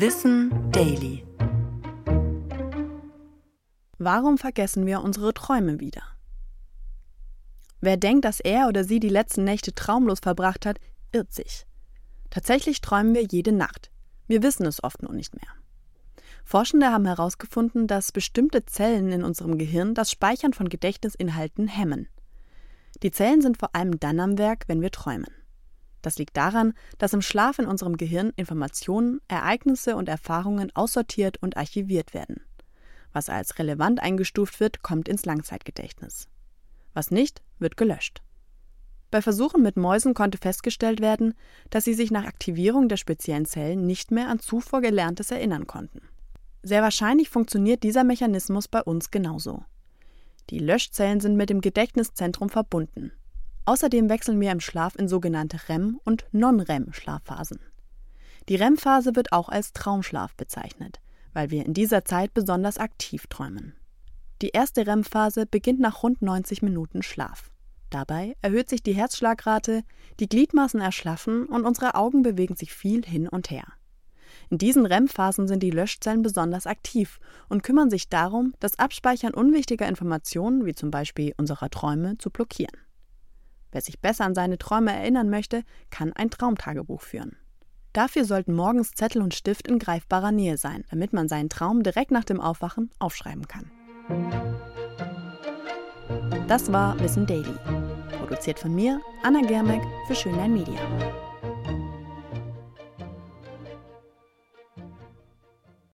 Wissen Daily. Warum vergessen wir unsere Träume wieder? Wer denkt, dass er oder sie die letzten Nächte traumlos verbracht hat, irrt sich. Tatsächlich träumen wir jede Nacht. Wir wissen es oft nur nicht mehr. Forschende haben herausgefunden, dass bestimmte Zellen in unserem Gehirn das Speichern von Gedächtnisinhalten hemmen. Die Zellen sind vor allem dann am Werk, wenn wir träumen. Das liegt daran, dass im Schlaf in unserem Gehirn Informationen, Ereignisse und Erfahrungen aussortiert und archiviert werden. Was als relevant eingestuft wird, kommt ins Langzeitgedächtnis. Was nicht, wird gelöscht. Bei Versuchen mit Mäusen konnte festgestellt werden, dass sie sich nach Aktivierung der speziellen Zellen nicht mehr an zuvor Gelerntes erinnern konnten. Sehr wahrscheinlich funktioniert dieser Mechanismus bei uns genauso. Die Löschzellen sind mit dem Gedächtniszentrum verbunden. Außerdem wechseln wir im Schlaf in sogenannte REM- und Non-REM-Schlafphasen. Die REM-Phase wird auch als Traumschlaf bezeichnet, weil wir in dieser Zeit besonders aktiv träumen. Die erste REM-Phase beginnt nach rund 90 Minuten Schlaf. Dabei erhöht sich die Herzschlagrate, die Gliedmaßen erschlaffen und unsere Augen bewegen sich viel hin und her. In diesen REM-Phasen sind die Löschzellen besonders aktiv und kümmern sich darum, das Abspeichern unwichtiger Informationen, wie zum Beispiel unserer Träume, zu blockieren. Wer sich besser an seine Träume erinnern möchte, kann ein Traumtagebuch führen. Dafür sollten morgens Zettel und Stift in greifbarer Nähe sein, damit man seinen Traum direkt nach dem Aufwachen aufschreiben kann. Das war Wissen Daily. Produziert von mir, Anna Germeck, für Schönlein Media.